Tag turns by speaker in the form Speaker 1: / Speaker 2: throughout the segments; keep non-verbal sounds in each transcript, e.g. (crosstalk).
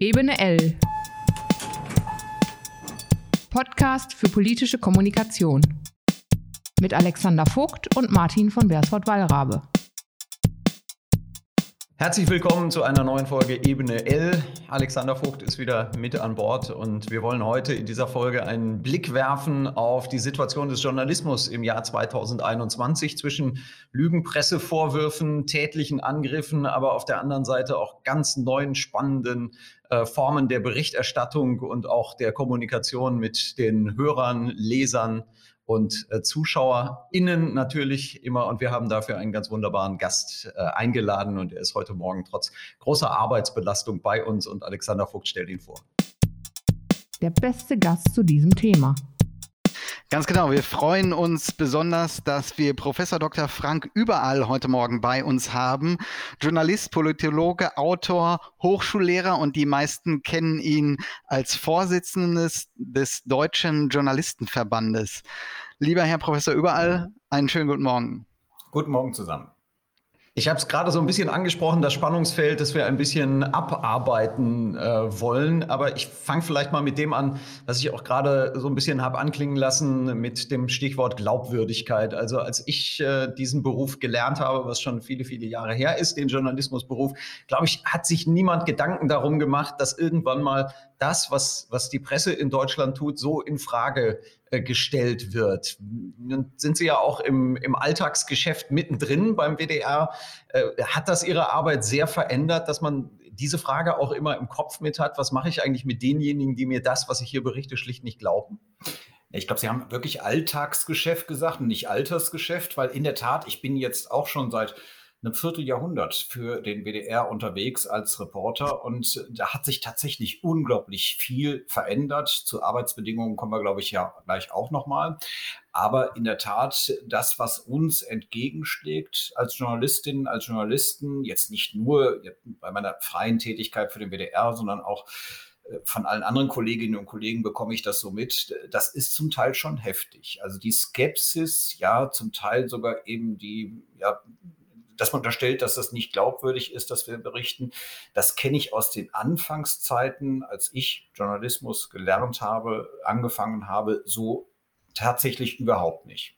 Speaker 1: Ebene L. Podcast für politische Kommunikation. Mit Alexander Vogt und Martin von Bersford-Wallrabe.
Speaker 2: Herzlich willkommen zu einer neuen Folge Ebene L. Alexander Vogt ist wieder mit an Bord und wir wollen heute in dieser Folge einen Blick werfen auf die Situation des Journalismus im Jahr 2021 zwischen Lügenpressevorwürfen, tätlichen Angriffen, aber auf der anderen Seite auch ganz neuen spannenden äh, Formen der Berichterstattung und auch der Kommunikation mit den Hörern, Lesern und äh, ZuschauerInnen natürlich immer. Und wir haben dafür einen ganz wunderbaren Gast äh, eingeladen und er ist heute Morgen trotz großer Arbeitsbelastung bei uns und Alexander Vogt stellt ihn vor.
Speaker 1: Der beste Gast zu diesem Thema.
Speaker 3: Ganz genau. Wir freuen uns besonders, dass wir Professor Dr. Frank Überall heute Morgen bei uns haben. Journalist, Politologe, Autor, Hochschullehrer und die meisten kennen ihn als Vorsitzendes des Deutschen Journalistenverbandes. Lieber Herr Professor Überall, einen schönen guten Morgen.
Speaker 2: Guten Morgen zusammen. Ich habe es gerade so ein bisschen angesprochen, das Spannungsfeld, das wir ein bisschen abarbeiten äh, wollen. Aber ich fange vielleicht mal mit dem an, was ich auch gerade so ein bisschen habe anklingen lassen mit dem Stichwort Glaubwürdigkeit. Also als ich äh, diesen Beruf gelernt habe, was schon viele, viele Jahre her ist, den Journalismusberuf, glaube ich, hat sich niemand Gedanken darum gemacht, dass irgendwann mal das, was, was die Presse in Deutschland tut, so in Frage gestellt wird. Nun sind Sie ja auch im, im Alltagsgeschäft mittendrin beim WDR. Äh, hat das Ihre Arbeit sehr verändert, dass man diese Frage auch immer im Kopf mit hat? Was mache ich eigentlich mit denjenigen, die mir das, was ich hier berichte, schlicht nicht glauben?
Speaker 4: Ich glaube, Sie haben wirklich Alltagsgeschäft gesagt und nicht Altersgeschäft, weil in der Tat, ich bin jetzt auch schon seit einem Vierteljahrhundert für den WDR unterwegs als Reporter und da hat sich tatsächlich unglaublich viel verändert. Zu Arbeitsbedingungen kommen wir, glaube ich, ja gleich auch nochmal. Aber in der Tat, das, was uns entgegenschlägt als Journalistinnen, als Journalisten, jetzt nicht nur bei meiner freien Tätigkeit für den WDR, sondern auch äh, von allen anderen Kolleginnen und Kollegen bekomme ich das so mit. Das ist zum Teil schon heftig. Also die Skepsis, ja, zum Teil sogar eben die ja, dass man unterstellt, dass das nicht glaubwürdig ist, dass wir berichten. Das kenne ich aus den Anfangszeiten, als ich Journalismus gelernt habe, angefangen habe, so tatsächlich überhaupt nicht.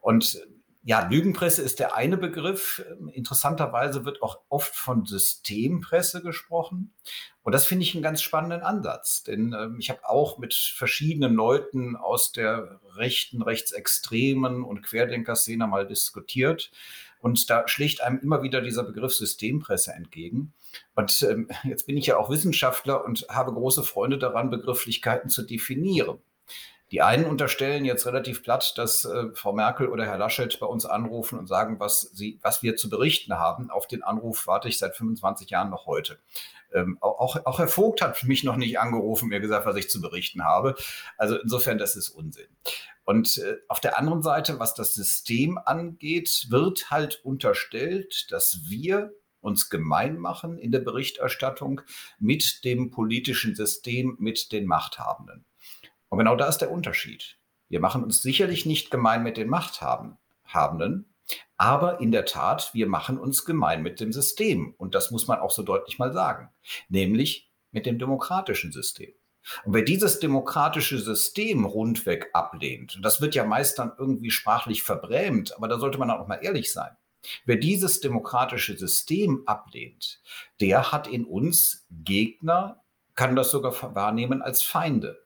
Speaker 4: Und ja, Lügenpresse ist der eine Begriff. Interessanterweise wird auch oft von Systempresse gesprochen. Und das finde ich einen ganz spannenden Ansatz. Denn äh, ich habe auch mit verschiedenen Leuten aus der rechten, rechtsextremen und Querdenker-Szene mal diskutiert. Und da schlägt einem immer wieder dieser Begriff Systempresse entgegen. Und ähm, jetzt bin ich ja auch Wissenschaftler und habe große Freunde daran, Begrifflichkeiten zu definieren. Die einen unterstellen jetzt relativ platt, dass äh, Frau Merkel oder Herr Laschet bei uns anrufen und sagen, was, sie, was wir zu berichten haben. Auf den Anruf warte ich seit 25 Jahren noch heute. Ähm, auch, auch Herr Vogt hat mich noch nicht angerufen, mir gesagt, was ich zu berichten habe. Also insofern, das ist Unsinn. Und äh, auf der anderen Seite, was das System angeht, wird halt unterstellt, dass wir uns gemein machen in der Berichterstattung mit dem politischen System, mit den Machthabenden. Und genau da ist der Unterschied. Wir machen uns sicherlich nicht gemein mit den Machthabenden, aber in der Tat, wir machen uns gemein mit dem System. Und das muss man auch so deutlich mal sagen, nämlich mit dem demokratischen System. Und wer dieses demokratische System rundweg ablehnt, und das wird ja meist dann irgendwie sprachlich verbrämt, aber da sollte man auch mal ehrlich sein. Wer dieses demokratische System ablehnt, der hat in uns Gegner, kann das sogar wahrnehmen als Feinde.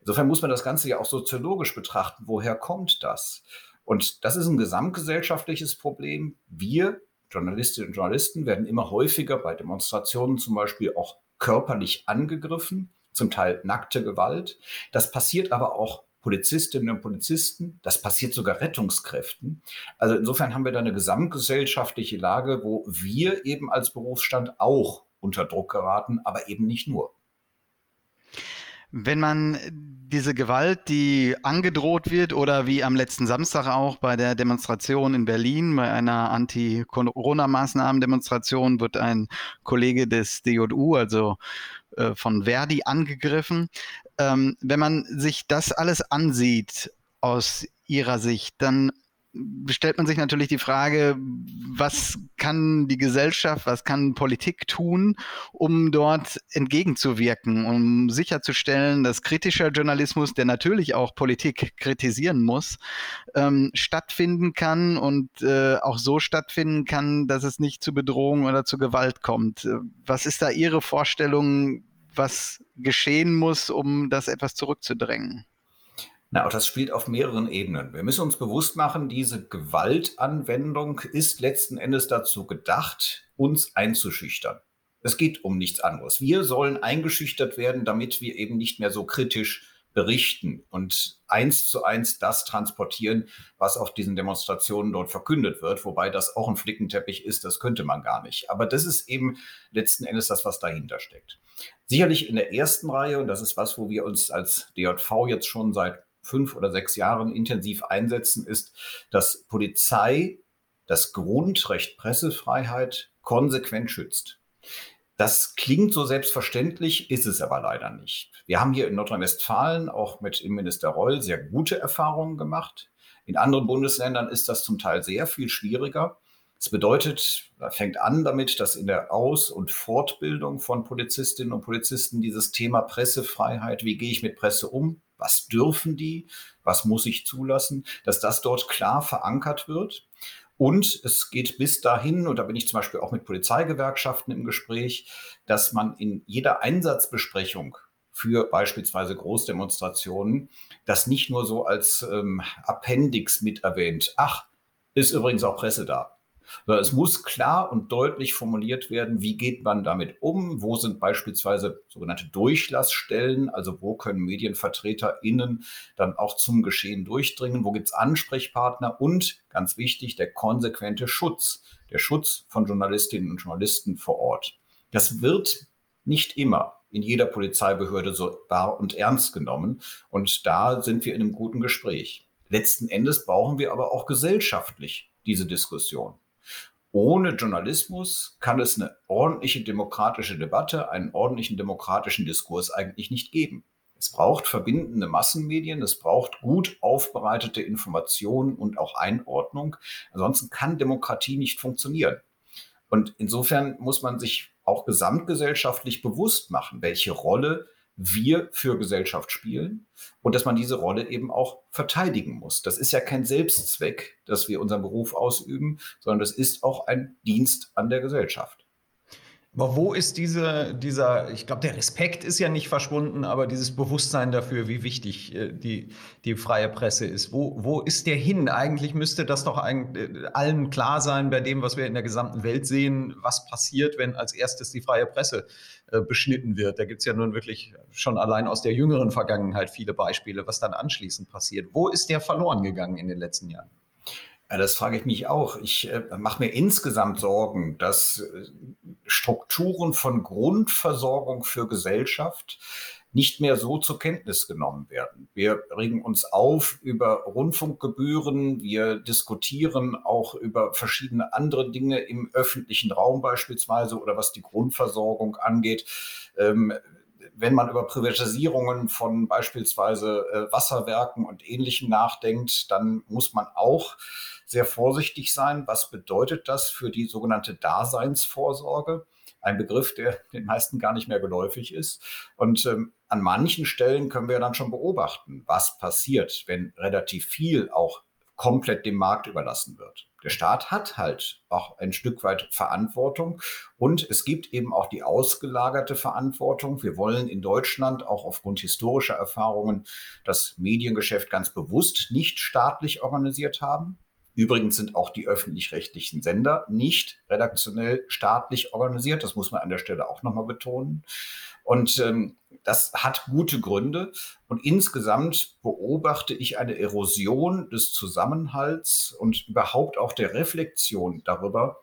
Speaker 4: Insofern muss man das Ganze ja auch soziologisch betrachten. Woher kommt das? Und das ist ein gesamtgesellschaftliches Problem. Wir, Journalistinnen und Journalisten, werden immer häufiger bei Demonstrationen zum Beispiel auch körperlich angegriffen zum Teil nackte Gewalt. Das passiert aber auch Polizistinnen und Polizisten, das passiert sogar Rettungskräften. Also insofern haben wir da eine gesamtgesellschaftliche Lage, wo wir eben als Berufsstand auch unter Druck geraten, aber eben nicht nur.
Speaker 3: Wenn man diese Gewalt, die angedroht wird oder wie am letzten Samstag auch bei der Demonstration in Berlin, bei einer Anti-Corona-Maßnahmen-Demonstration wird ein Kollege des DJU, also äh, von Verdi angegriffen. Ähm, wenn man sich das alles ansieht aus Ihrer Sicht, dann stellt man sich natürlich die Frage, was kann die Gesellschaft, was kann Politik tun, um dort entgegenzuwirken, um sicherzustellen, dass kritischer Journalismus, der natürlich auch Politik kritisieren muss, ähm, stattfinden kann und äh, auch so stattfinden kann, dass es nicht zu Bedrohung oder zu Gewalt kommt. Was ist da Ihre Vorstellung, was geschehen muss, um das etwas zurückzudrängen?
Speaker 4: Na, auch das spielt auf mehreren Ebenen. Wir müssen uns bewusst machen, diese Gewaltanwendung ist letzten Endes dazu gedacht, uns einzuschüchtern. Es geht um nichts anderes. Wir sollen eingeschüchtert werden, damit wir eben nicht mehr so kritisch berichten und eins zu eins das transportieren, was auf diesen Demonstrationen dort verkündet wird, wobei das auch ein Flickenteppich ist, das könnte man gar nicht. Aber das ist eben letzten Endes das, was dahinter steckt. Sicherlich in der ersten Reihe, und das ist was, wo wir uns als DJV jetzt schon seit fünf oder sechs Jahren intensiv einsetzen, ist, dass Polizei das Grundrecht Pressefreiheit konsequent schützt. Das klingt so selbstverständlich, ist es aber leider nicht. Wir haben hier in Nordrhein-Westfalen auch mit Innenminister Reul sehr gute Erfahrungen gemacht. In anderen Bundesländern ist das zum Teil sehr viel schwieriger. Das bedeutet, fängt an damit, dass in der Aus- und Fortbildung von Polizistinnen und Polizisten dieses Thema Pressefreiheit, wie gehe ich mit Presse um, was dürfen die, was muss ich zulassen, dass das dort klar verankert wird. Und es geht bis dahin, und da bin ich zum Beispiel auch mit Polizeigewerkschaften im Gespräch, dass man in jeder Einsatzbesprechung für beispielsweise Großdemonstrationen das nicht nur so als ähm, Appendix mit erwähnt. Ach, ist übrigens auch Presse da. Sondern es muss klar und deutlich formuliert werden, wie geht man damit um, wo sind beispielsweise sogenannte Durchlassstellen, also wo können MedienvertreterInnen dann auch zum Geschehen durchdringen, wo gibt es Ansprechpartner und ganz wichtig, der konsequente Schutz, der Schutz von Journalistinnen und Journalisten vor Ort. Das wird nicht immer in jeder Polizeibehörde so wahr und ernst genommen. Und da sind wir in einem guten Gespräch. Letzten Endes brauchen wir aber auch gesellschaftlich diese Diskussion. Ohne Journalismus kann es eine ordentliche demokratische Debatte, einen ordentlichen demokratischen Diskurs eigentlich nicht geben. Es braucht verbindende Massenmedien, es braucht gut aufbereitete Informationen und auch Einordnung. Ansonsten kann Demokratie nicht funktionieren. Und insofern muss man sich auch gesamtgesellschaftlich bewusst machen, welche Rolle wir für Gesellschaft spielen und dass man diese Rolle eben auch verteidigen muss. Das ist ja kein Selbstzweck, dass wir unseren Beruf ausüben, sondern das ist auch ein Dienst an der Gesellschaft.
Speaker 2: Aber wo ist diese, dieser, ich glaube, der Respekt ist ja nicht verschwunden, aber dieses Bewusstsein dafür, wie wichtig äh, die, die freie Presse ist. Wo, wo ist der hin? Eigentlich müsste das doch äh, allen klar sein bei dem, was wir in der gesamten Welt sehen, was passiert, wenn als erstes die freie Presse äh, beschnitten wird. Da gibt es ja nun wirklich schon allein aus der jüngeren Vergangenheit viele Beispiele, was dann anschließend passiert. Wo ist der verloren gegangen in den letzten Jahren?
Speaker 4: Ja, das frage ich mich auch. Ich äh, mache mir insgesamt Sorgen, dass äh, Strukturen von Grundversorgung für Gesellschaft nicht mehr so zur Kenntnis genommen werden. Wir regen uns auf über Rundfunkgebühren, wir diskutieren auch über verschiedene andere Dinge im öffentlichen Raum beispielsweise oder was die Grundversorgung angeht. Ähm, wenn man über Privatisierungen von beispielsweise äh, Wasserwerken und Ähnlichem nachdenkt, dann muss man auch sehr vorsichtig sein. Was bedeutet das für die sogenannte Daseinsvorsorge? Ein Begriff, der (laughs) den meisten gar nicht mehr geläufig ist. Und ähm, an manchen Stellen können wir dann schon beobachten, was passiert, wenn relativ viel auch komplett dem Markt überlassen wird. Der Staat hat halt auch ein Stück weit Verantwortung und es gibt eben auch die ausgelagerte Verantwortung. Wir wollen in Deutschland auch aufgrund historischer Erfahrungen das Mediengeschäft ganz bewusst nicht staatlich organisiert haben. Übrigens sind auch die öffentlich-rechtlichen Sender nicht redaktionell staatlich organisiert. Das muss man an der Stelle auch nochmal betonen. Und ähm, das hat gute Gründe. Und insgesamt beobachte ich eine Erosion des Zusammenhalts und überhaupt auch der Reflexion darüber,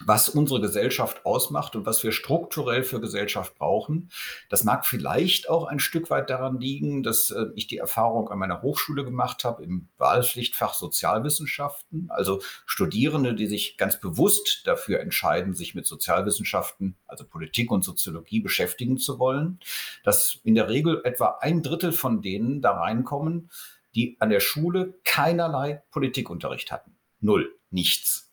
Speaker 4: was unsere Gesellschaft ausmacht und was wir strukturell für Gesellschaft brauchen. Das mag vielleicht auch ein Stück weit daran liegen, dass äh, ich die Erfahrung an meiner Hochschule gemacht habe im Wahlpflichtfach Sozialwissenschaften. Also Studierende, die sich ganz bewusst dafür entscheiden, sich mit Sozialwissenschaften, also Politik und Soziologie beschäftigen zu wollen, dass in der Regel etwa ein Drittel von denen da reinkommen, die an der Schule keinerlei Politikunterricht hatten. Null, nichts.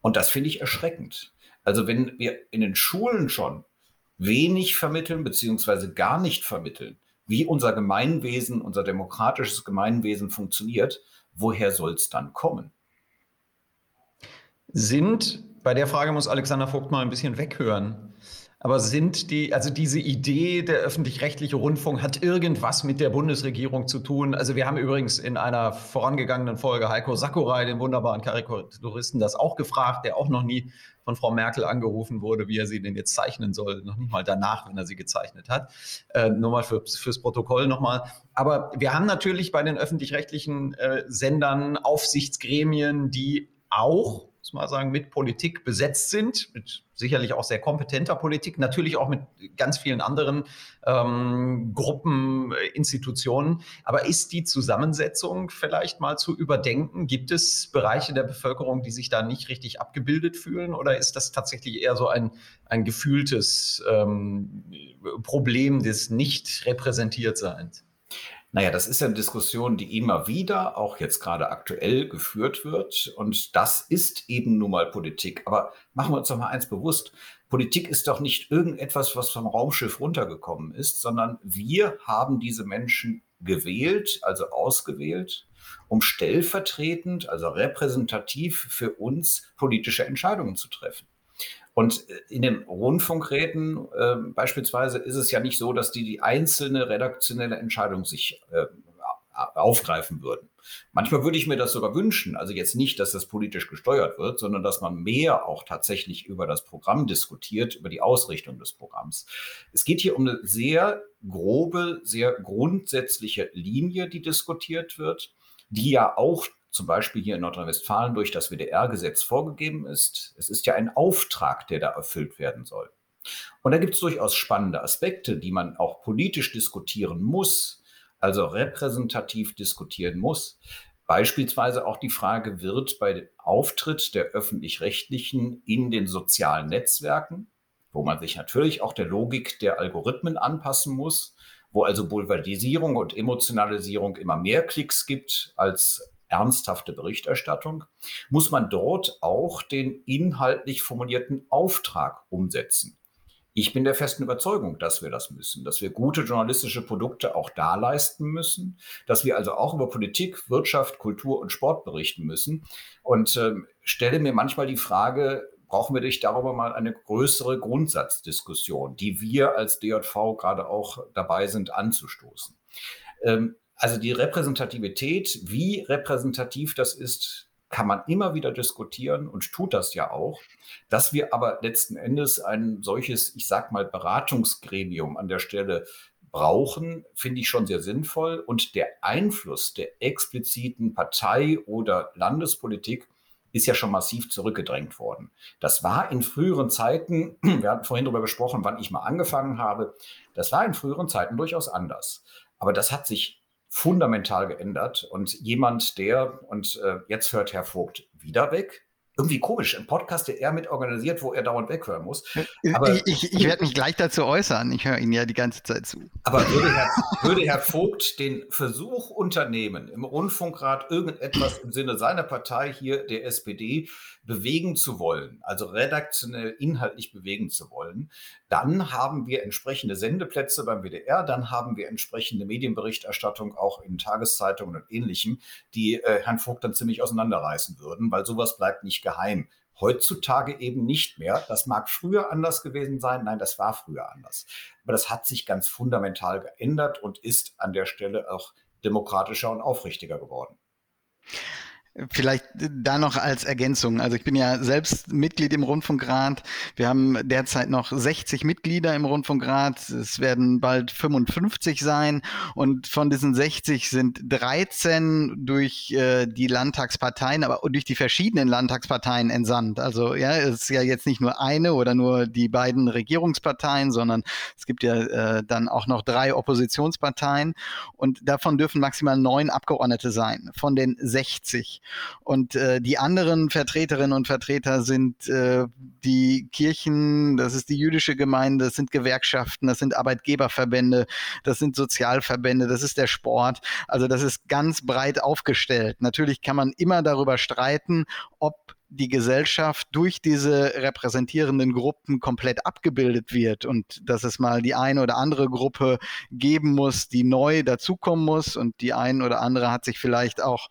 Speaker 4: Und das finde ich erschreckend. Also wenn wir in den Schulen schon wenig vermitteln, beziehungsweise gar nicht vermitteln, wie unser Gemeinwesen, unser demokratisches Gemeinwesen funktioniert, woher soll es dann kommen?
Speaker 2: Sind, bei der Frage muss Alexander Vogt mal ein bisschen weghören. Aber sind die, also diese Idee, der öffentlich-rechtliche Rundfunk hat irgendwas mit der Bundesregierung zu tun? Also wir haben übrigens in einer vorangegangenen Folge Heiko Sakurai, den wunderbaren Karikaturisten, das auch gefragt, der auch noch nie von Frau Merkel angerufen wurde, wie er sie denn jetzt zeichnen soll, noch nicht mal danach, wenn er sie gezeichnet hat. Äh, nur mal für, fürs Protokoll nochmal. Aber wir haben natürlich bei den öffentlich-rechtlichen äh, Sendern Aufsichtsgremien, die auch muss man sagen, mit Politik besetzt sind, mit sicherlich auch sehr kompetenter Politik, natürlich auch mit ganz vielen anderen ähm, Gruppen, äh, Institutionen. Aber ist die Zusammensetzung vielleicht mal zu überdenken? Gibt es Bereiche der Bevölkerung, die sich da nicht richtig abgebildet fühlen? Oder ist das tatsächlich eher so ein, ein gefühltes ähm, Problem des Nicht-Repräsentiertseins?
Speaker 4: Naja, das ist ja eine Diskussion, die immer wieder, auch jetzt gerade aktuell, geführt wird. Und das ist eben nun mal Politik. Aber machen wir uns doch mal eins bewusst. Politik ist doch nicht irgendetwas, was vom Raumschiff runtergekommen ist, sondern wir haben diese Menschen gewählt, also ausgewählt, um stellvertretend, also repräsentativ für uns politische Entscheidungen zu treffen. Und äh, in den Rundfunkräten äh, beispielsweise ist es ja nicht so, dass die die einzelne redaktionelle Entscheidung sich äh, aufgreifen würden. Manchmal würde ich mir das sogar wünschen, also jetzt nicht, dass das politisch gesteuert wird, sondern dass man mehr auch tatsächlich über das Programm diskutiert, über die Ausrichtung des Programms. Es geht hier um eine sehr grobe, sehr grundsätzliche Linie, die diskutiert wird, die ja auch zum Beispiel hier in Nordrhein-Westfalen durch das WDR-Gesetz vorgegeben ist. Es ist ja ein Auftrag, der da erfüllt werden soll. Und da gibt es durchaus spannende Aspekte, die man auch politisch diskutieren muss, also repräsentativ diskutieren muss. Beispielsweise auch die Frage, wird bei dem Auftritt der öffentlich-rechtlichen in den sozialen Netzwerken, wo man sich natürlich auch der Logik der Algorithmen anpassen muss, wo also Boulevardisierung und Emotionalisierung immer mehr Klicks gibt als ernsthafte Berichterstattung, muss man dort auch den inhaltlich formulierten Auftrag umsetzen. Ich bin der festen Überzeugung, dass wir das müssen, dass wir gute journalistische Produkte auch da leisten müssen, dass wir also auch über Politik, Wirtschaft, Kultur und Sport berichten müssen. Und äh, stelle mir manchmal die Frage, brauchen wir nicht darüber mal eine größere Grundsatzdiskussion, die wir als DJV gerade auch dabei sind anzustoßen. Ähm, also die Repräsentativität, wie repräsentativ das ist, kann man immer wieder diskutieren und tut das ja auch. Dass wir aber letzten Endes ein solches, ich sag mal, Beratungsgremium an der Stelle brauchen, finde ich schon sehr sinnvoll. Und der Einfluss der expliziten Partei oder Landespolitik ist ja schon massiv zurückgedrängt worden. Das war in früheren Zeiten, (clears throat) wir hatten vorhin darüber gesprochen, wann ich mal angefangen habe, das war in früheren Zeiten durchaus anders. Aber das hat sich fundamental geändert. Und jemand, der, und äh, jetzt hört Herr Vogt wieder weg, irgendwie komisch, ein Podcast, der er mit organisiert, wo er dauernd weghören muss.
Speaker 3: Äh, aber, ich, ich, ich werde mich gleich dazu äußern. Ich höre Ihnen ja die ganze Zeit zu.
Speaker 4: Aber würde Herr, würde Herr Vogt den Versuch unternehmen, im Rundfunkrat irgendetwas im Sinne seiner Partei hier, der SPD, bewegen zu wollen, also redaktionell inhaltlich bewegen zu wollen, dann haben wir entsprechende Sendeplätze beim WDR, dann haben wir entsprechende Medienberichterstattung auch in Tageszeitungen und ähnlichem, die äh, Herrn Vogt dann ziemlich auseinanderreißen würden, weil sowas bleibt nicht geheim. Heutzutage eben nicht mehr. Das mag früher anders gewesen sein. Nein, das war früher anders. Aber das hat sich ganz fundamental geändert und ist an der Stelle auch demokratischer und aufrichtiger geworden.
Speaker 3: Vielleicht da noch als Ergänzung. Also ich bin ja selbst Mitglied im Rundfunkrat. Wir haben derzeit noch 60 Mitglieder im Rundfunkrat. Es werden bald 55 sein. Und von diesen 60 sind 13 durch äh, die Landtagsparteien, aber durch die verschiedenen Landtagsparteien entsandt. Also ja, es ist ja jetzt nicht nur eine oder nur die beiden Regierungsparteien, sondern es gibt ja äh, dann auch noch drei Oppositionsparteien. Und davon dürfen maximal neun Abgeordnete sein von den 60. Und äh, die anderen Vertreterinnen und Vertreter sind äh, die Kirchen, das ist die jüdische Gemeinde, das sind Gewerkschaften, das sind Arbeitgeberverbände, das sind Sozialverbände, das ist der Sport. Also das ist ganz breit aufgestellt. Natürlich kann man immer darüber streiten, ob die Gesellschaft durch diese repräsentierenden Gruppen komplett abgebildet wird und dass es mal die eine oder andere Gruppe geben muss, die neu dazukommen muss und die eine oder andere hat sich vielleicht auch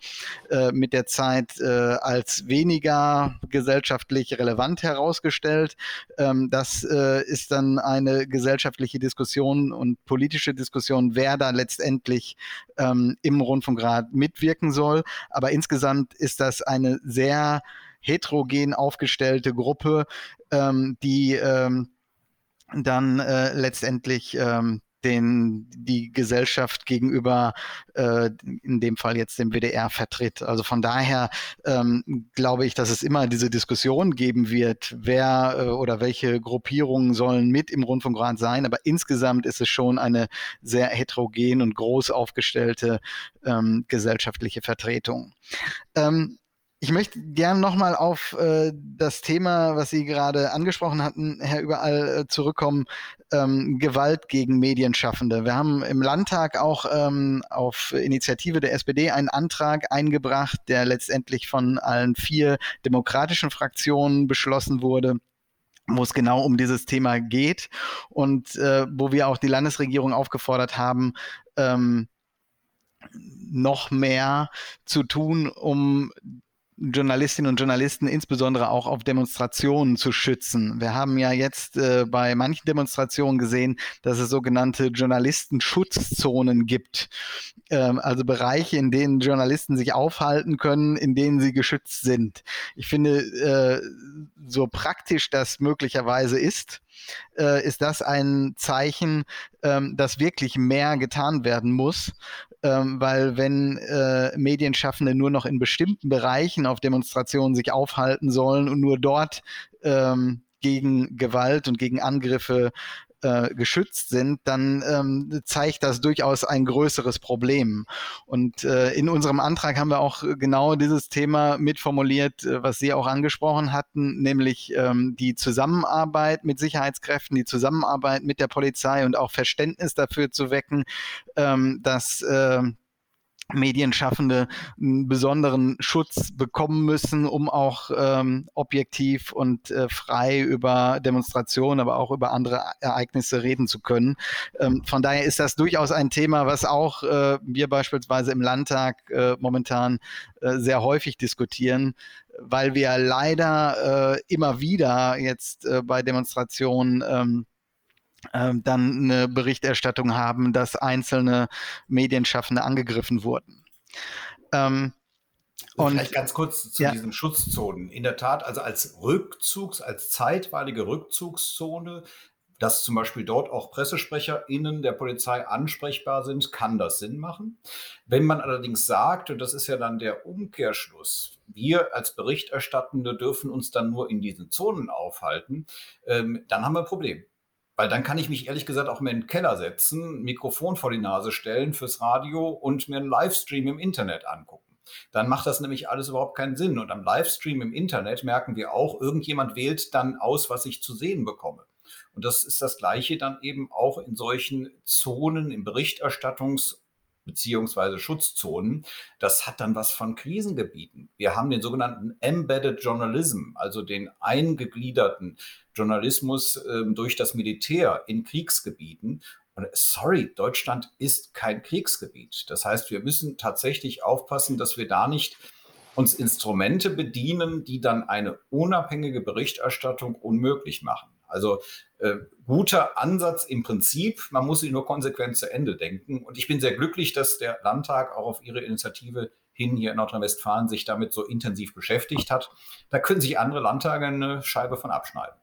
Speaker 3: äh, mit der Zeit äh, als weniger gesellschaftlich relevant herausgestellt. Ähm, das äh, ist dann eine gesellschaftliche Diskussion und politische Diskussion, wer da letztendlich ähm, im Rundfunkrat mitwirken soll. Aber insgesamt ist das eine sehr heterogen aufgestellte Gruppe, ähm, die ähm, dann äh, letztendlich ähm, den die Gesellschaft gegenüber äh, in dem Fall jetzt dem WDR vertritt. Also von daher ähm, glaube ich, dass es immer diese Diskussion geben wird, wer äh, oder welche Gruppierungen sollen mit im Rundfunkrat sein. Aber insgesamt ist es schon eine sehr heterogen und groß aufgestellte ähm, gesellschaftliche Vertretung. Ähm, ich möchte gern nochmal auf äh, das Thema, was Sie gerade angesprochen hatten, Herr Überall, äh, zurückkommen. Ähm, Gewalt gegen Medienschaffende. Wir haben im Landtag auch ähm, auf Initiative der SPD einen Antrag eingebracht, der letztendlich von allen vier demokratischen Fraktionen beschlossen wurde wo es genau um dieses Thema geht und äh, wo wir auch die Landesregierung aufgefordert haben, ähm, noch mehr zu tun, um Journalistinnen und Journalisten insbesondere auch auf Demonstrationen zu schützen. Wir haben ja jetzt äh, bei manchen Demonstrationen gesehen, dass es sogenannte Journalistenschutzzonen gibt. Ähm, also Bereiche, in denen Journalisten sich aufhalten können, in denen sie geschützt sind. Ich finde, äh, so praktisch das möglicherweise ist, äh, ist das ein Zeichen, ähm, dass wirklich mehr getan werden muss, ähm, weil wenn äh, Medienschaffende nur noch in bestimmten Bereichen auf Demonstrationen sich aufhalten sollen und nur dort ähm, gegen Gewalt und gegen Angriffe äh, geschützt sind, dann ähm, zeigt das durchaus ein größeres Problem. Und äh, in unserem Antrag haben wir auch genau dieses Thema mitformuliert, äh, was Sie auch angesprochen hatten, nämlich ähm, die Zusammenarbeit mit Sicherheitskräften, die Zusammenarbeit mit der Polizei und auch Verständnis dafür zu wecken, ähm, dass äh, Medienschaffende einen besonderen Schutz bekommen müssen, um auch ähm, objektiv und äh, frei über Demonstrationen, aber auch über andere Ereignisse reden zu können. Ähm, von daher ist das durchaus ein Thema, was auch äh, wir beispielsweise im Landtag äh, momentan äh, sehr häufig diskutieren, weil wir leider äh, immer wieder jetzt äh, bei Demonstrationen ähm, dann eine Berichterstattung haben, dass einzelne Medienschaffende angegriffen wurden.
Speaker 4: Ähm, und Vielleicht ganz kurz zu ja. diesen Schutzzonen. In der Tat, also als Rückzugs-, als zeitweilige Rückzugszone, dass zum Beispiel dort auch PressesprecherInnen der Polizei ansprechbar sind, kann das Sinn machen. Wenn man allerdings sagt, und das ist ja dann der Umkehrschluss, wir als Berichterstattende dürfen uns dann nur in diesen Zonen aufhalten, ähm, dann haben wir ein Problem. Weil dann kann ich mich ehrlich gesagt auch in den Keller setzen, Mikrofon vor die Nase stellen fürs Radio und mir einen Livestream im Internet angucken. Dann macht das nämlich alles überhaupt keinen Sinn. Und am Livestream im Internet merken wir auch, irgendjemand wählt dann aus, was ich zu sehen bekomme. Und das ist das Gleiche dann eben auch in solchen Zonen im Berichterstattungs- beziehungsweise Schutzzonen. Das hat dann was von Krisengebieten. Wir haben den sogenannten Embedded Journalism, also den eingegliederten Journalismus äh, durch das Militär in Kriegsgebieten. Und sorry, Deutschland ist kein Kriegsgebiet. Das heißt, wir müssen tatsächlich aufpassen, dass wir da nicht uns Instrumente bedienen, die dann eine unabhängige Berichterstattung unmöglich machen. Also äh, guter Ansatz im Prinzip, man muss ihn nur konsequent zu Ende denken. Und ich bin sehr glücklich, dass der Landtag auch auf Ihre Initiative hin hier in Nordrhein-Westfalen sich damit so intensiv beschäftigt hat. Da können sich andere Landtage eine Scheibe von abschneiden.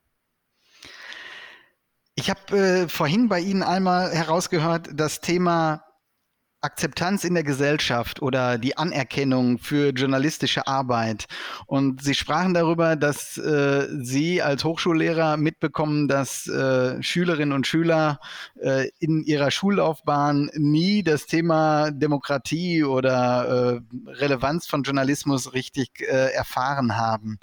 Speaker 3: Ich habe äh, vorhin bei Ihnen einmal herausgehört, das Thema Akzeptanz in der Gesellschaft oder die Anerkennung für journalistische Arbeit. Und Sie sprachen darüber, dass äh, Sie als Hochschullehrer mitbekommen, dass äh, Schülerinnen und Schüler äh, in ihrer Schullaufbahn nie das Thema Demokratie oder äh, Relevanz von Journalismus richtig äh, erfahren haben.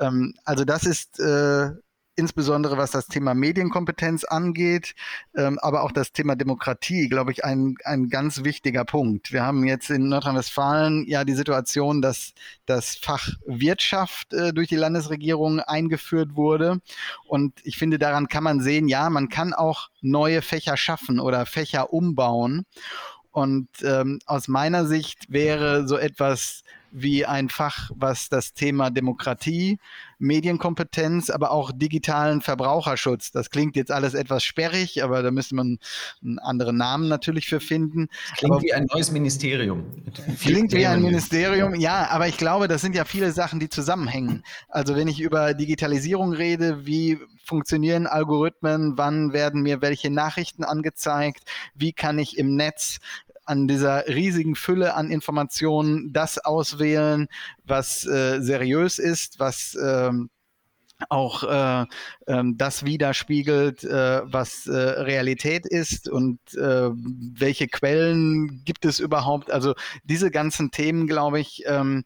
Speaker 3: Ähm, also das ist äh, insbesondere was das Thema Medienkompetenz angeht, ähm, aber auch das Thema Demokratie, glaube ich, ein, ein ganz wichtiger Punkt. Wir haben jetzt in Nordrhein-Westfalen ja die Situation, dass das Fach Wirtschaft äh, durch die Landesregierung eingeführt wurde. Und ich finde, daran kann man sehen, ja, man kann auch neue Fächer schaffen oder Fächer umbauen. Und ähm, aus meiner Sicht wäre so etwas wie ein Fach, was das Thema Demokratie, Medienkompetenz, aber auch digitalen Verbraucherschutz. Das klingt jetzt alles etwas sperrig, aber da müsste man einen anderen Namen natürlich für finden.
Speaker 2: Klingt aber, wie ein neues Ministerium.
Speaker 3: Klingt wie ein Ministerium, ja, aber ich glaube, das sind ja viele Sachen, die zusammenhängen. Also wenn ich über Digitalisierung rede, wie funktionieren Algorithmen, wann werden mir welche Nachrichten angezeigt, wie kann ich im Netz an dieser riesigen Fülle an Informationen das auswählen, was äh, seriös ist, was ähm, auch äh, ähm, das widerspiegelt, äh, was äh, Realität ist und äh, welche Quellen gibt es überhaupt. Also diese ganzen Themen, glaube ich, ähm,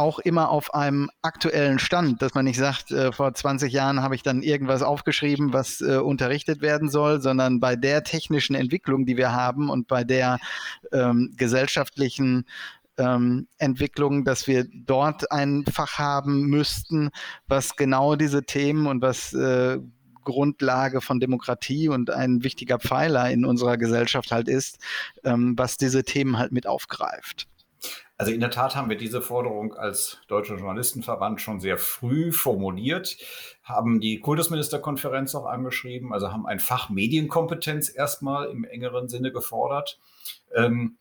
Speaker 3: auch immer auf einem aktuellen Stand, dass man nicht sagt, äh, vor 20 Jahren habe ich dann irgendwas aufgeschrieben, was äh, unterrichtet werden soll, sondern bei der technischen Entwicklung, die wir haben und bei der ähm, gesellschaftlichen ähm, Entwicklung, dass wir dort ein Fach haben müssten, was genau diese Themen und was äh, Grundlage von Demokratie und ein wichtiger Pfeiler in unserer Gesellschaft halt ist, ähm, was diese Themen halt mit aufgreift.
Speaker 4: Also in der Tat haben wir diese Forderung als Deutscher Journalistenverband schon sehr früh formuliert, haben die Kultusministerkonferenz auch angeschrieben, also haben ein Fach Medienkompetenz erstmal im engeren Sinne gefordert. Ähm,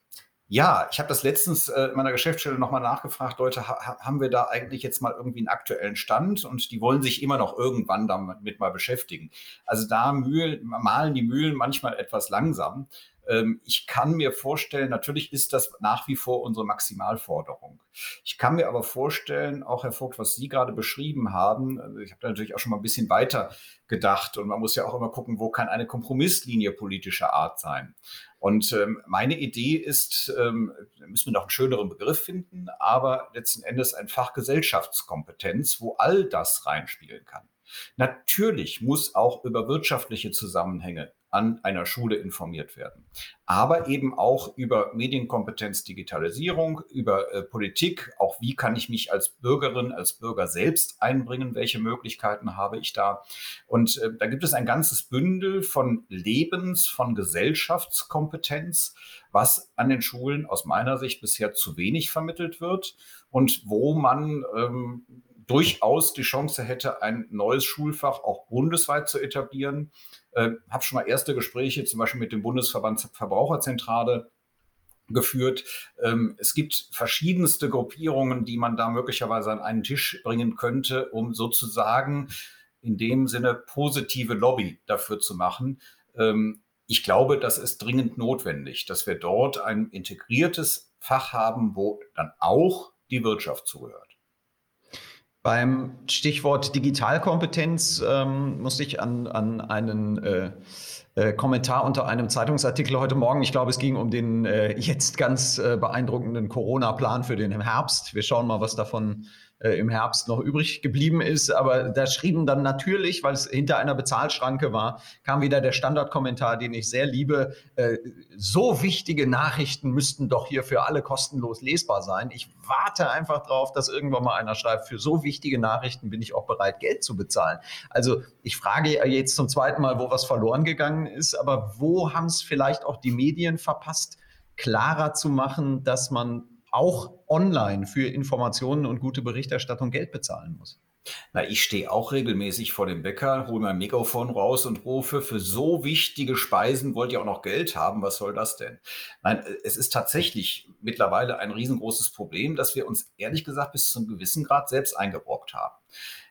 Speaker 4: ja, ich habe das letztens äh, in meiner Geschäftsstelle nochmal nachgefragt, Leute, ha haben wir da eigentlich jetzt mal irgendwie einen aktuellen Stand? Und die wollen sich immer noch irgendwann damit mal beschäftigen. Also da mühlen, malen die Mühlen manchmal etwas langsam. Ähm, ich kann mir vorstellen, natürlich ist das nach wie vor unsere Maximalforderung. Ich kann mir aber vorstellen, auch Herr Vogt, was Sie gerade beschrieben haben, also ich habe da natürlich auch schon mal ein bisschen weiter gedacht und man muss ja auch immer gucken, wo kann eine Kompromisslinie politischer Art sein. Und ähm, meine Idee ist, ähm, müssen wir noch einen schöneren Begriff finden, aber letzten Endes ein Fach Gesellschaftskompetenz, wo all das reinspielen kann. Natürlich muss auch über wirtschaftliche Zusammenhänge an einer Schule informiert werden. Aber eben auch über Medienkompetenz, Digitalisierung, über äh, Politik, auch wie kann ich mich als Bürgerin, als Bürger selbst einbringen, welche Möglichkeiten habe ich da. Und äh, da gibt es ein ganzes Bündel von Lebens-, von Gesellschaftskompetenz, was an den Schulen aus meiner Sicht bisher zu wenig vermittelt wird und wo man ähm, durchaus die Chance hätte, ein neues Schulfach auch bundesweit zu etablieren. Äh, habe schon mal erste Gespräche zum Beispiel mit dem Bundesverband Verbraucherzentrale geführt. Ähm, es gibt verschiedenste Gruppierungen, die man da möglicherweise an einen Tisch bringen könnte, um sozusagen in dem Sinne positive Lobby dafür zu machen. Ähm, ich glaube, das ist dringend notwendig, dass wir dort ein integriertes Fach haben, wo dann auch die Wirtschaft zugehört.
Speaker 2: Beim Stichwort Digitalkompetenz ähm, musste ich an, an einen äh, äh, Kommentar unter einem Zeitungsartikel heute Morgen. Ich glaube, es ging um den äh, jetzt ganz äh, beeindruckenden Corona-Plan für den Herbst. Wir schauen mal, was davon äh, im Herbst noch übrig geblieben ist. Aber da schrieben dann natürlich, weil es hinter einer Bezahlschranke war, kam wieder der Standardkommentar, den ich sehr liebe. Äh, so wichtige Nachrichten müssten doch hier für alle kostenlos lesbar sein. Ich warte einfach drauf, dass irgendwann mal einer schreibt, für so wichtige Nachrichten bin ich auch bereit, Geld zu bezahlen. Also ich frage jetzt zum zweiten Mal, wo was verloren gegangen ist, aber wo haben es vielleicht auch die Medien verpasst, klarer zu machen, dass man auch online für Informationen und gute Berichterstattung Geld bezahlen muss.
Speaker 4: Na, ich stehe auch regelmäßig vor dem Bäcker, hole mein Megafon raus und rufe, für so wichtige Speisen wollt ihr auch noch Geld haben, was soll das denn? Nein, es ist tatsächlich mittlerweile ein riesengroßes Problem, dass wir uns ehrlich gesagt bis zu einem gewissen Grad selbst eingebrockt haben.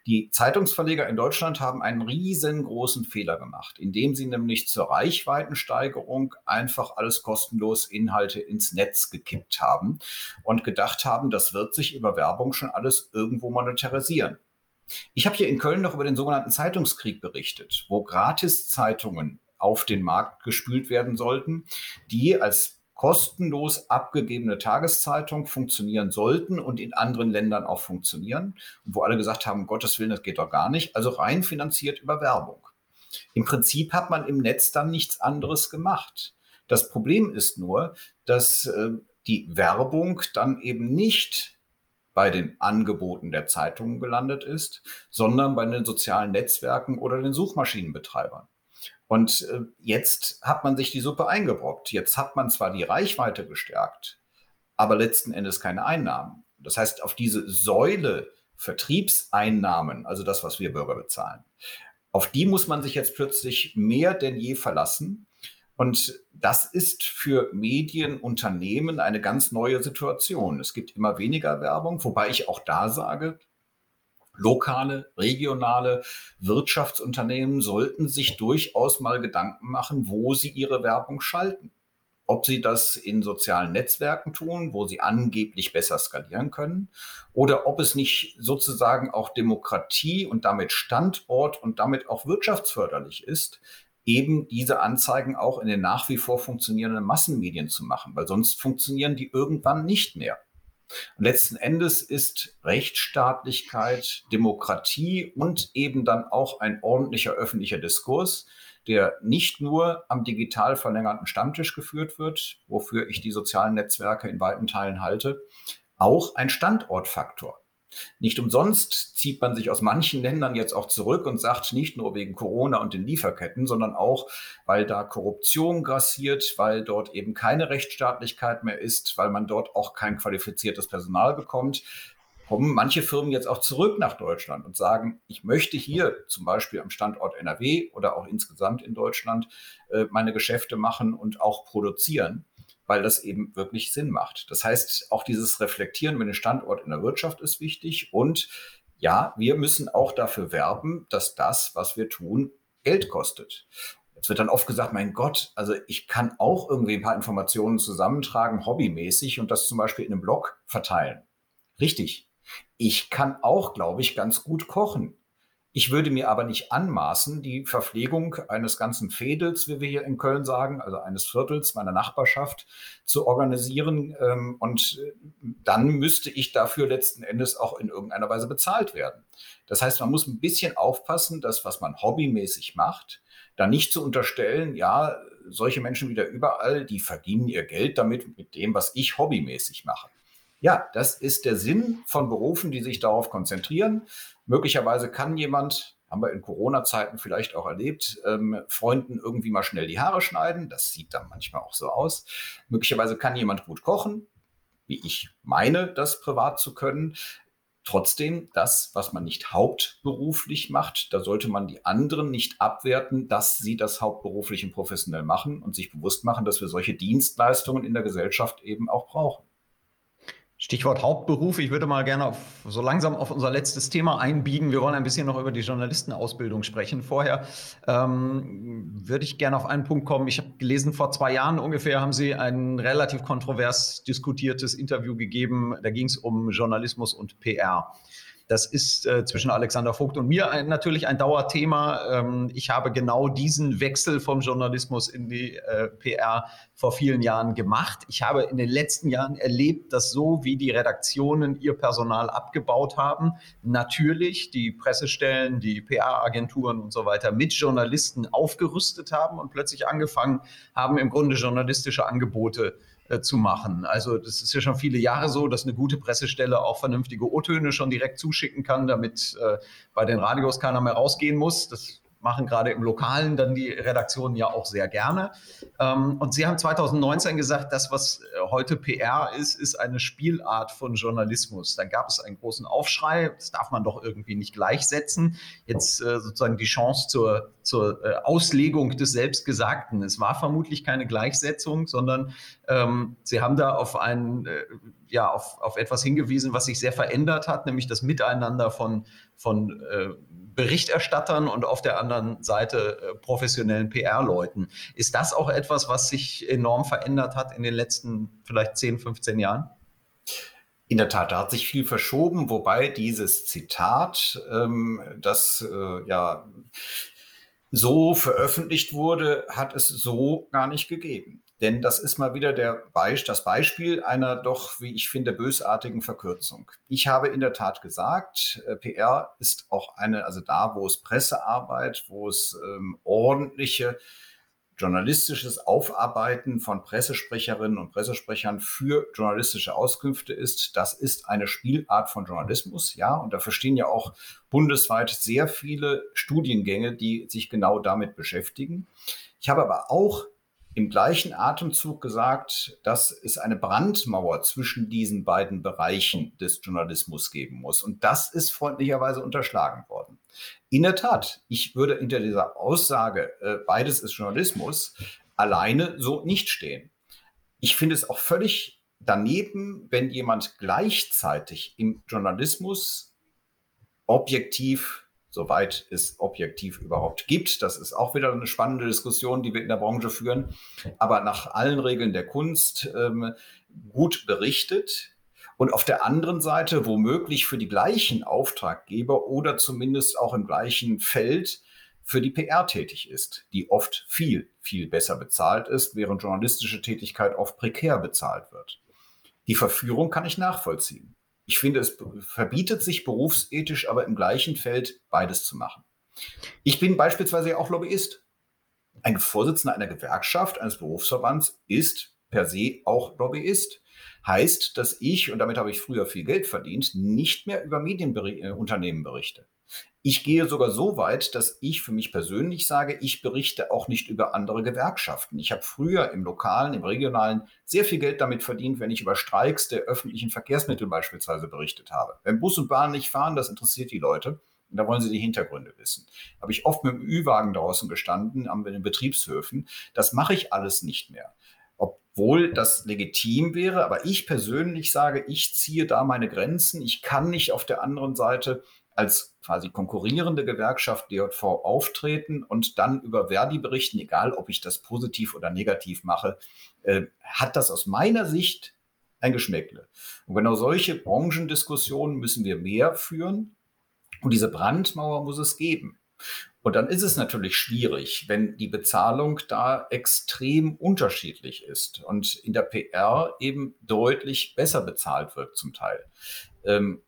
Speaker 4: Die Zeitungsverleger in Deutschland haben einen riesengroßen Fehler gemacht, indem sie nämlich zur Reichweitensteigerung einfach alles kostenlos Inhalte ins Netz gekippt haben und gedacht haben, das wird sich über Werbung schon alles irgendwo monetarisieren. Ich habe hier in Köln noch über den sogenannten Zeitungskrieg berichtet, wo Gratiszeitungen auf den Markt gespült werden sollten, die als kostenlos abgegebene Tageszeitung funktionieren sollten und in anderen Ländern auch funktionieren. Wo alle gesagt haben, Gottes Willen, das geht doch gar nicht. Also rein finanziert über Werbung. Im Prinzip hat man im Netz dann nichts anderes gemacht. Das Problem ist nur, dass äh, die Werbung dann eben nicht bei den Angeboten der Zeitungen gelandet ist, sondern bei den sozialen Netzwerken oder den Suchmaschinenbetreibern. Und äh, jetzt hat man sich die Suppe eingebrockt. Jetzt hat man zwar die Reichweite gestärkt, aber letzten Endes keine Einnahmen. Das heißt, auf diese Säule Vertriebseinnahmen, also das, was wir Bürger bezahlen, auf die muss man sich jetzt plötzlich mehr denn je verlassen. Und das ist für Medienunternehmen eine ganz neue Situation. Es gibt immer weniger Werbung, wobei ich auch da sage, lokale, regionale Wirtschaftsunternehmen sollten sich durchaus mal Gedanken machen, wo sie ihre Werbung schalten. Ob sie das in sozialen Netzwerken tun, wo sie angeblich besser skalieren können, oder ob es nicht sozusagen auch Demokratie und damit Standort und damit auch wirtschaftsförderlich ist, eben diese Anzeigen auch in den nach wie vor funktionierenden Massenmedien zu machen, weil sonst funktionieren die irgendwann nicht mehr. Und letzten Endes ist Rechtsstaatlichkeit, Demokratie und eben dann auch ein ordentlicher öffentlicher Diskurs, der nicht nur am digital verlängerten Stammtisch geführt wird, wofür ich die sozialen Netzwerke in weiten Teilen halte, auch ein Standortfaktor. Nicht umsonst zieht man sich aus manchen Ländern jetzt auch zurück und sagt nicht nur wegen Corona und den Lieferketten, sondern auch, weil da Korruption grassiert, weil dort eben keine Rechtsstaatlichkeit mehr ist, weil man dort auch kein qualifiziertes Personal bekommt, kommen manche Firmen jetzt auch zurück nach Deutschland und sagen, ich möchte hier zum Beispiel am Standort NRW oder auch insgesamt in Deutschland äh, meine Geschäfte machen und auch produzieren weil das eben wirklich Sinn macht. Das heißt, auch dieses Reflektieren mit dem Standort in der Wirtschaft ist wichtig und ja, wir müssen auch dafür werben, dass das, was wir tun, Geld kostet. Jetzt wird dann oft gesagt, mein Gott, also ich kann auch irgendwie ein paar Informationen zusammentragen, hobbymäßig und das zum Beispiel in einem Blog verteilen. Richtig. Ich kann auch, glaube ich, ganz gut kochen. Ich würde mir aber nicht anmaßen, die Verpflegung eines ganzen Fädels, wie wir hier in Köln sagen, also eines Viertels meiner Nachbarschaft, zu organisieren. Ähm, und äh, dann müsste ich dafür letzten Endes auch in irgendeiner Weise bezahlt werden. Das heißt, man muss ein bisschen aufpassen, dass was man hobbymäßig macht, da nicht zu unterstellen, ja, solche Menschen wieder überall, die verdienen ihr Geld damit, mit dem, was ich hobbymäßig mache. Ja, das ist der Sinn von Berufen, die sich darauf konzentrieren. Möglicherweise kann jemand, haben wir in Corona-Zeiten vielleicht auch erlebt, ähm, Freunden irgendwie mal schnell die Haare schneiden. Das sieht dann manchmal auch so aus. Möglicherweise kann jemand gut kochen, wie ich meine, das privat zu können. Trotzdem, das, was man nicht hauptberuflich macht, da sollte man die anderen nicht abwerten, dass sie das hauptberuflich und professionell machen und sich bewusst machen, dass wir solche Dienstleistungen in der Gesellschaft eben auch brauchen.
Speaker 2: Stichwort Hauptberuf. Ich würde mal gerne auf, so langsam auf unser letztes Thema einbiegen. Wir wollen ein bisschen noch über die Journalistenausbildung sprechen. Vorher ähm, würde ich gerne auf einen Punkt kommen. Ich habe gelesen, vor zwei Jahren ungefähr haben Sie ein relativ kontrovers diskutiertes Interview gegeben. Da ging es um Journalismus und PR. Das ist äh, zwischen Alexander Vogt und mir ein, natürlich ein Dauerthema. Ähm, ich habe genau diesen Wechsel vom Journalismus in die äh, PR vor vielen Jahren gemacht. Ich habe in den letzten Jahren erlebt, dass so wie die Redaktionen ihr Personal abgebaut haben, natürlich die Pressestellen, die PR-Agenturen und so weiter mit Journalisten aufgerüstet haben und plötzlich angefangen haben, im Grunde journalistische Angebote äh, zu machen. Also das ist ja schon viele Jahre so, dass eine gute Pressestelle auch vernünftige O-Töne schon direkt zuschicken kann, damit äh, bei den Radios keiner mehr rausgehen muss. Das machen gerade im Lokalen dann die Redaktionen ja auch sehr gerne. Ähm, und Sie haben 2019 gesagt, das, was äh, heute PR ist, ist eine Spielart von Journalismus. Dann gab es einen großen Aufschrei, das darf man doch irgendwie nicht gleichsetzen. Jetzt äh, sozusagen die Chance zur, zur äh, Auslegung des Selbstgesagten. Es war vermutlich keine Gleichsetzung, sondern ähm, Sie haben da auf einen, ja, auf, auf etwas hingewiesen, was sich sehr verändert hat, nämlich das Miteinander von, von äh, Berichterstattern und auf der anderen Seite äh, professionellen PR-Leuten. Ist das auch etwas, was sich enorm verändert hat in den letzten vielleicht 10, 15 Jahren?
Speaker 4: In der Tat, da hat sich viel verschoben, wobei dieses Zitat, ähm, das äh, ja so veröffentlicht wurde, hat es so gar nicht gegeben. Denn das ist mal wieder der Be das Beispiel einer doch, wie ich finde, bösartigen Verkürzung. Ich habe in der Tat gesagt, äh, PR ist auch eine, also da, wo es Pressearbeit, wo es ähm, ordentliche journalistisches Aufarbeiten von Pressesprecherinnen und Pressesprechern für journalistische Auskünfte ist. Das ist eine Spielart von Journalismus, ja, und da verstehen ja auch bundesweit sehr viele Studiengänge, die sich genau damit beschäftigen. Ich habe aber auch im gleichen Atemzug gesagt, dass es eine Brandmauer zwischen diesen beiden Bereichen des Journalismus geben muss. Und das ist freundlicherweise unterschlagen worden. In der Tat, ich würde hinter dieser Aussage, äh, beides ist Journalismus, alleine so nicht stehen. Ich finde es auch völlig daneben, wenn jemand gleichzeitig im Journalismus objektiv soweit es objektiv überhaupt gibt. Das ist auch wieder eine spannende Diskussion, die wir in der Branche führen. Aber nach allen Regeln der Kunst ähm, gut berichtet. Und auf der anderen Seite womöglich für die gleichen Auftraggeber oder zumindest auch im gleichen Feld für die PR tätig ist, die oft viel, viel besser bezahlt ist, während journalistische Tätigkeit oft prekär bezahlt wird. Die Verführung kann ich nachvollziehen. Ich finde, es verbietet sich berufsethisch, aber im gleichen Feld beides zu machen. Ich bin beispielsweise auch Lobbyist. Ein Vorsitzender einer Gewerkschaft, eines Berufsverbands ist per se auch Lobbyist. Heißt, dass ich, und damit habe ich früher viel Geld verdient, nicht mehr über Medienunternehmen berichte. Ich gehe sogar so weit, dass ich für mich persönlich sage, ich berichte auch nicht über andere Gewerkschaften. Ich habe früher im lokalen, im regionalen sehr viel Geld damit verdient, wenn ich über Streiks der öffentlichen Verkehrsmittel beispielsweise berichtet habe. Wenn Bus und Bahn nicht fahren, das interessiert die Leute. Und da wollen sie die Hintergründe wissen. Habe ich oft mit dem Ü-Wagen draußen gestanden, an den Betriebshöfen. Das mache ich alles nicht mehr obwohl das legitim wäre. Aber ich persönlich sage, ich ziehe da meine Grenzen. Ich kann nicht auf der anderen Seite als quasi konkurrierende Gewerkschaft DJV auftreten und dann über Verdi berichten, egal ob ich das positiv oder negativ mache, äh, hat das aus meiner Sicht ein Geschmäckle. Und genau solche Branchendiskussionen müssen wir mehr führen. Und diese Brandmauer muss es geben. Und dann ist es natürlich schwierig, wenn die Bezahlung da extrem unterschiedlich ist und in der PR eben deutlich besser bezahlt wird zum Teil. Ähm,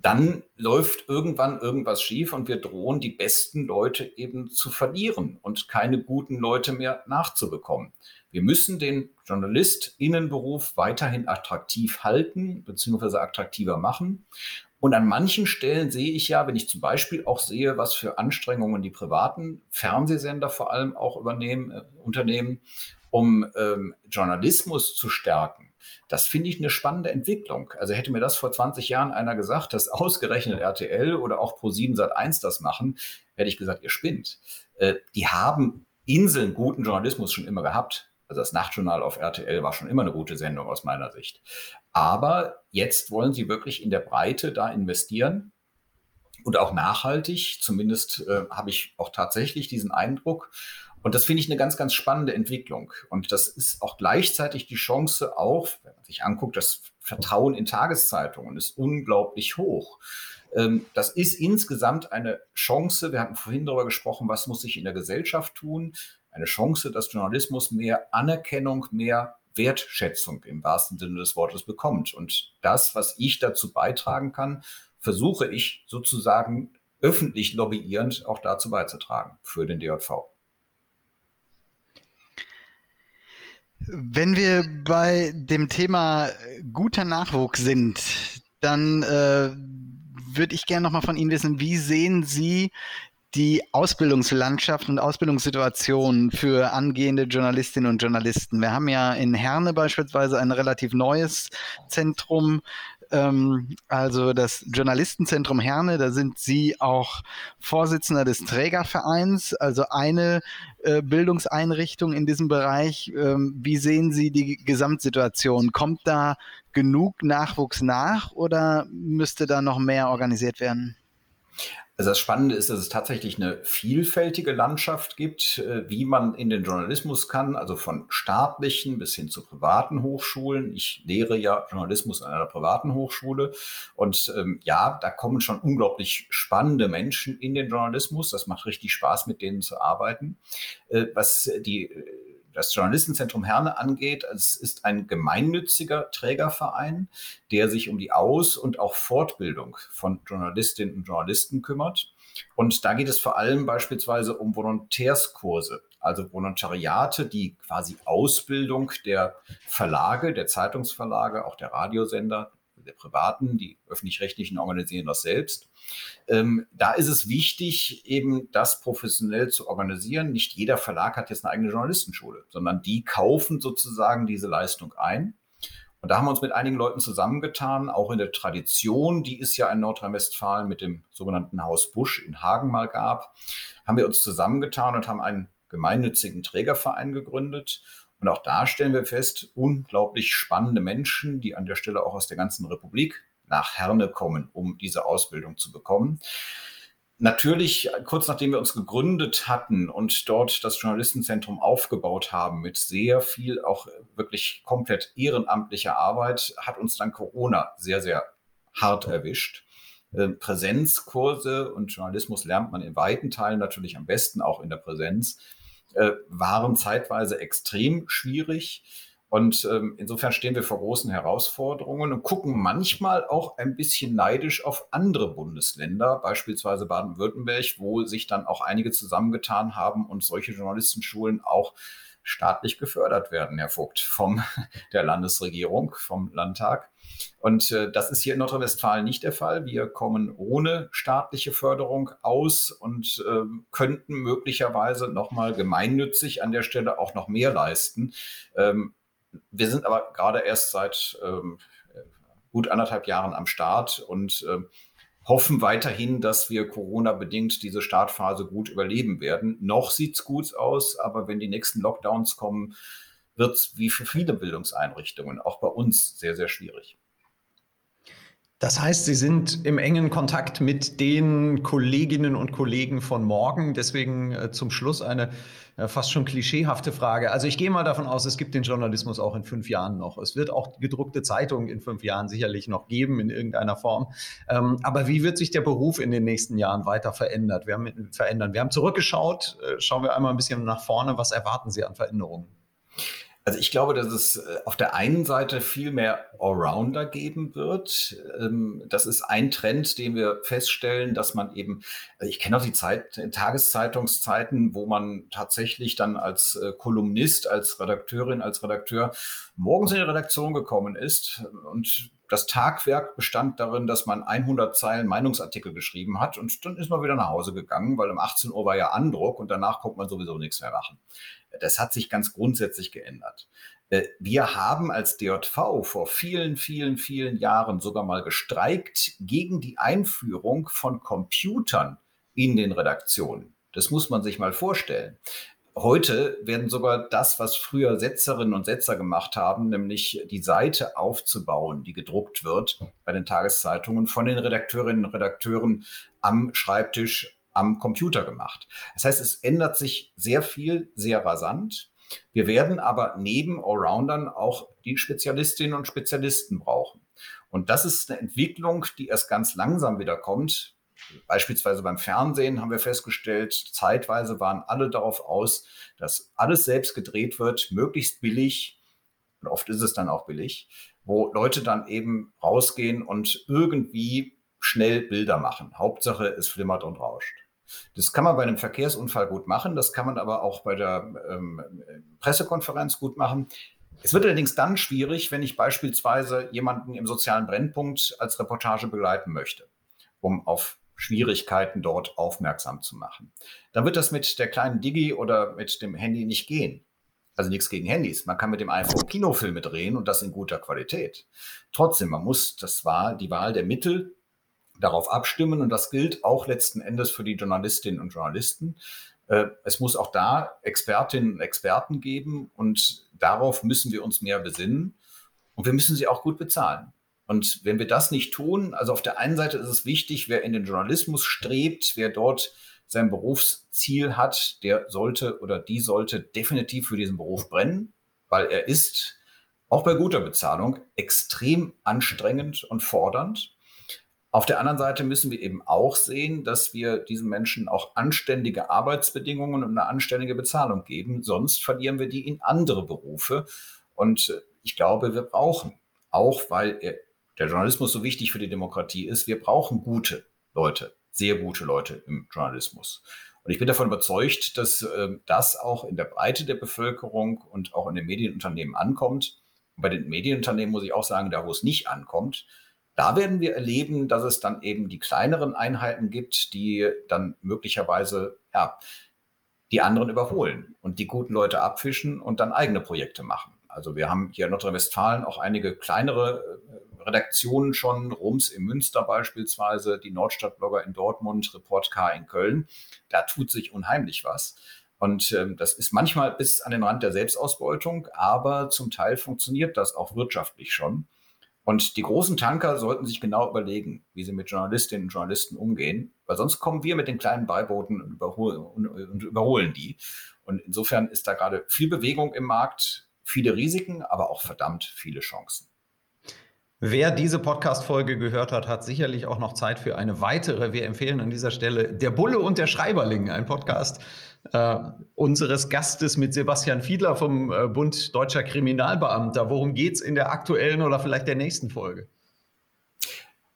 Speaker 4: dann läuft irgendwann irgendwas schief und wir drohen, die besten Leute eben zu verlieren und keine guten Leute mehr nachzubekommen. Wir müssen den JournalistInnenberuf weiterhin attraktiv halten bzw. attraktiver machen. Und an manchen Stellen sehe ich ja, wenn ich zum Beispiel auch sehe, was für Anstrengungen die privaten Fernsehsender vor allem auch übernehmen, äh, unternehmen, um ähm, Journalismus zu stärken das finde ich eine spannende Entwicklung. Also hätte mir das vor 20 Jahren einer gesagt, dass ausgerechnet RTL oder auch Pro7 Sat1 das machen, hätte ich gesagt, ihr spinnt. Äh, die haben Inseln guten Journalismus schon immer gehabt. Also das Nachtjournal auf RTL war schon immer eine gute Sendung aus meiner Sicht. Aber jetzt wollen sie wirklich in der Breite da investieren und auch nachhaltig. Zumindest äh, habe ich auch tatsächlich diesen Eindruck. Und das finde ich eine ganz, ganz spannende Entwicklung. Und das ist auch gleichzeitig die Chance auch, wenn man sich anguckt, das Vertrauen in Tageszeitungen ist unglaublich hoch. Ähm, das ist insgesamt eine Chance. Wir hatten vorhin darüber gesprochen, was muss sich in der Gesellschaft tun. Eine Chance, dass Journalismus mehr Anerkennung, mehr Wertschätzung im wahrsten Sinne des Wortes bekommt. Und das, was ich dazu beitragen kann, versuche ich sozusagen öffentlich lobbyierend auch dazu beizutragen für den DJV.
Speaker 3: Wenn wir bei dem Thema guter Nachwuchs sind, dann äh, würde ich gerne nochmal von Ihnen wissen, wie sehen Sie die Ausbildungslandschaft und Ausbildungssituation für angehende Journalistinnen und Journalisten. Wir haben ja in Herne beispielsweise ein relativ neues Zentrum, ähm, also das Journalistenzentrum Herne. Da sind Sie auch Vorsitzender des Trägervereins, also eine äh, Bildungseinrichtung in diesem Bereich. Ähm, wie sehen Sie die Gesamtsituation? Kommt da genug Nachwuchs nach oder müsste da noch mehr organisiert werden?
Speaker 4: Also das Spannende ist, dass es tatsächlich eine vielfältige Landschaft gibt, äh, wie man in den Journalismus kann, also von staatlichen bis hin zu privaten Hochschulen. Ich lehre ja Journalismus an einer privaten Hochschule und ähm, ja, da kommen schon unglaublich spannende Menschen in den Journalismus. Das macht richtig Spaß, mit denen zu arbeiten. Äh, was die das Journalistenzentrum Herne angeht, es ist ein gemeinnütziger Trägerverein, der sich um die Aus- und auch Fortbildung von Journalistinnen und Journalisten kümmert. Und da geht es vor allem beispielsweise um Volontärskurse, also Volontariate, die quasi Ausbildung der Verlage, der Zeitungsverlage, auch der Radiosender, der privaten, die öffentlich-rechtlichen organisieren das selbst. Ähm, da ist es wichtig, eben das professionell zu organisieren. Nicht jeder Verlag hat jetzt eine eigene Journalistenschule, sondern die kaufen sozusagen diese Leistung ein. Und da haben wir uns mit einigen Leuten zusammengetan, auch in der Tradition, die es ja in Nordrhein-Westfalen mit dem sogenannten Haus Busch in Hagen mal gab, haben wir uns zusammengetan und haben einen gemeinnützigen Trägerverein gegründet und auch da stellen wir fest, unglaublich spannende Menschen, die an der Stelle auch aus der ganzen Republik nach Herne kommen, um diese Ausbildung zu bekommen. Natürlich, kurz nachdem wir uns gegründet hatten und dort das Journalistenzentrum aufgebaut haben mit sehr viel auch wirklich komplett ehrenamtlicher Arbeit, hat uns dann Corona sehr, sehr hart erwischt. Ähm, Präsenzkurse und Journalismus lernt man in weiten Teilen natürlich am besten auch in der Präsenz äh, waren zeitweise extrem schwierig. Und ähm, insofern stehen wir vor großen Herausforderungen und gucken manchmal auch ein bisschen neidisch auf andere Bundesländer, beispielsweise Baden-Württemberg, wo sich dann auch einige zusammengetan haben und solche Journalistenschulen auch staatlich gefördert werden, Herr Vogt, von (laughs) der Landesregierung, vom Landtag. Und äh, das ist hier in Nordrhein-Westfalen nicht der Fall. Wir kommen ohne staatliche Förderung aus und äh, könnten möglicherweise nochmal gemeinnützig an der Stelle auch noch mehr leisten. Ähm, wir sind aber gerade erst seit ähm, gut anderthalb Jahren am Start und äh, hoffen weiterhin, dass wir Corona-bedingt diese Startphase gut überleben werden. Noch sieht es gut aus, aber wenn die nächsten Lockdowns kommen, wird es wie für viele Bildungseinrichtungen auch bei uns sehr, sehr schwierig.
Speaker 2: Das heißt, Sie sind im engen Kontakt mit den Kolleginnen und Kollegen von morgen. Deswegen äh, zum Schluss eine äh, fast schon klischeehafte Frage. Also ich gehe mal davon aus, es gibt den Journalismus auch in fünf Jahren noch. Es wird auch gedruckte Zeitungen in fünf Jahren sicherlich noch geben in irgendeiner Form. Ähm, aber wie wird sich der Beruf in den nächsten Jahren weiter verändert? Wir haben, verändern? Wir haben zurückgeschaut. Äh, schauen wir einmal ein bisschen nach vorne. Was erwarten Sie an Veränderungen?
Speaker 4: Also ich glaube, dass es äh, auf der einen Seite viel mehr Allrounder geben wird. Ähm, das ist ein Trend, den wir feststellen, dass man eben, also ich kenne auch die Zeit, Tageszeitungszeiten, wo man tatsächlich dann als äh, Kolumnist, als Redakteurin, als Redakteur morgens in die Redaktion gekommen ist und das Tagwerk bestand darin, dass man 100 Zeilen Meinungsartikel geschrieben hat und dann ist man wieder nach Hause gegangen, weil um 18 Uhr war ja Andruck und danach konnte man sowieso nichts mehr machen. Das hat sich ganz grundsätzlich geändert. Äh, wir haben als DJV vor vielen, vielen, vielen Jahren sogar mal gestreikt gegen die Einführung von Computern in den Redaktionen. Das muss man sich mal vorstellen. Heute werden sogar das, was früher Setzerinnen und Setzer gemacht haben, nämlich die Seite aufzubauen, die gedruckt wird bei den Tageszeitungen von den Redakteurinnen und Redakteuren am Schreibtisch am Computer gemacht. Das heißt, es ändert sich sehr viel, sehr rasant. Wir werden aber neben Allroundern auch die Spezialistinnen und Spezialisten brauchen. Und das ist eine Entwicklung, die erst ganz langsam wieder kommt. Beispielsweise beim Fernsehen haben wir festgestellt, zeitweise waren alle darauf aus, dass alles selbst gedreht wird, möglichst billig. Und oft ist es dann auch billig, wo Leute dann eben rausgehen und irgendwie schnell Bilder machen. Hauptsache, es flimmert und rauscht. Das kann man bei einem Verkehrsunfall gut machen, das kann man aber auch bei der ähm, Pressekonferenz gut machen. Es wird allerdings dann schwierig, wenn ich beispielsweise jemanden im sozialen Brennpunkt als Reportage begleiten möchte, um auf Schwierigkeiten dort aufmerksam zu machen. Dann wird das mit der kleinen Digi oder mit dem Handy nicht gehen. Also nichts gegen Handys. Man kann mit dem iPhone Kinofilme drehen und das in guter Qualität. Trotzdem, man muss das Wahl, die Wahl der Mittel darauf abstimmen und das gilt auch letzten Endes für die Journalistinnen und Journalisten. Äh, es muss auch da Expertinnen und Experten geben und darauf müssen wir uns mehr besinnen und wir müssen sie auch gut bezahlen. Und wenn wir das nicht tun, also auf der einen Seite ist es wichtig, wer in den Journalismus strebt, wer dort sein Berufsziel hat, der sollte oder die sollte definitiv für diesen Beruf brennen, weil er ist auch bei guter Bezahlung extrem anstrengend und fordernd. Auf der anderen Seite müssen wir eben auch sehen, dass wir diesen Menschen auch anständige Arbeitsbedingungen und eine anständige Bezahlung geben. Sonst verlieren wir die in andere Berufe. Und ich glaube, wir brauchen, auch weil der Journalismus so wichtig für die Demokratie ist, wir brauchen gute Leute, sehr gute Leute im Journalismus. Und ich bin davon überzeugt, dass äh, das auch in der Breite der Bevölkerung und auch in den Medienunternehmen ankommt. Und bei den Medienunternehmen muss ich auch sagen, da wo es nicht ankommt, da werden wir erleben, dass es dann eben die kleineren Einheiten gibt, die dann möglicherweise ja, die anderen überholen und die guten Leute abfischen und dann eigene Projekte machen. Also wir haben hier in Nordrhein-Westfalen auch einige kleinere äh, Redaktionen schon, Rums in Münster beispielsweise, die Nordstadtblogger in Dortmund, Report K in Köln. Da tut sich unheimlich was. Und ähm, das ist manchmal bis an den Rand der Selbstausbeutung, aber zum Teil funktioniert das auch wirtschaftlich schon. Und die großen Tanker sollten sich genau überlegen, wie sie mit Journalistinnen und Journalisten umgehen, weil sonst kommen wir mit den kleinen Beibooten und überholen, und überholen die. Und insofern ist da gerade viel Bewegung im Markt viele Risiken, aber auch verdammt viele Chancen.
Speaker 2: Wer diese Podcast-Folge gehört hat, hat sicherlich auch noch Zeit für eine weitere. Wir empfehlen an dieser Stelle Der Bulle und der Schreiberling, ein Podcast äh, unseres Gastes mit Sebastian Fiedler vom äh, Bund Deutscher Kriminalbeamter. Worum geht es in der aktuellen oder vielleicht der nächsten Folge?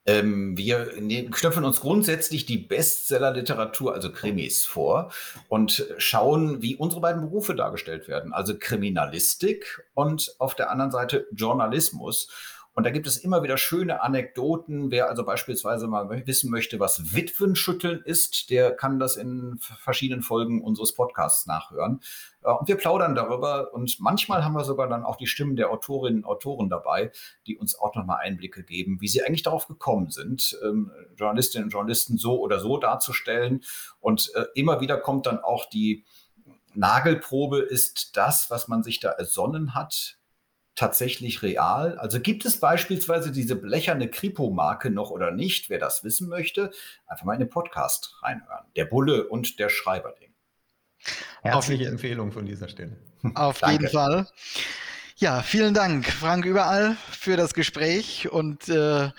Speaker 4: Ähm, wir knöpfen uns grundsätzlich die Bestseller-Literatur, also Krimis, vor und schauen, wie unsere beiden Berufe dargestellt werden. Also Kriminalistik und auf der anderen Seite Journalismus. Und da gibt es immer wieder schöne Anekdoten. Wer also beispielsweise mal wissen möchte, was Witwenschütteln ist, der kann das in verschiedenen Folgen unseres Podcasts nachhören. Äh, und wir plaudern darüber. Und manchmal haben wir sogar dann auch die Stimmen der Autorinnen und Autoren dabei, die uns auch nochmal Einblicke geben, wie sie eigentlich darauf gekommen sind, ähm, Journalistinnen und Journalisten so oder so darzustellen. Und äh, immer wieder kommt dann auch die Nagelprobe, ist das, was man sich da ersonnen hat, tatsächlich real? Also gibt es beispielsweise diese blecherne Kripo-Marke noch oder nicht? Wer das wissen möchte, einfach mal in den Podcast reinhören. Der Bulle und der Schreiberling.
Speaker 2: Herzliche Auf, Empfehlung von dieser Stelle. (laughs)
Speaker 3: Auf jeden Fall. Ja, vielen Dank, Frank Überall, für das Gespräch und äh,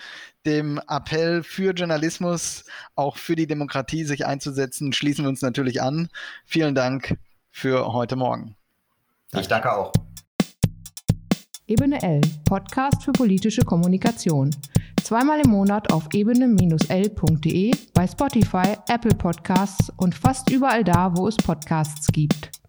Speaker 3: dem Appell für Journalismus, auch für die Demokratie sich einzusetzen, schließen wir uns natürlich an. Vielen Dank für heute Morgen.
Speaker 4: Ich danke auch.
Speaker 1: Ebene L, Podcast für politische Kommunikation. Zweimal im Monat auf ebene-l.de, bei Spotify, Apple Podcasts und fast überall da, wo es Podcasts gibt.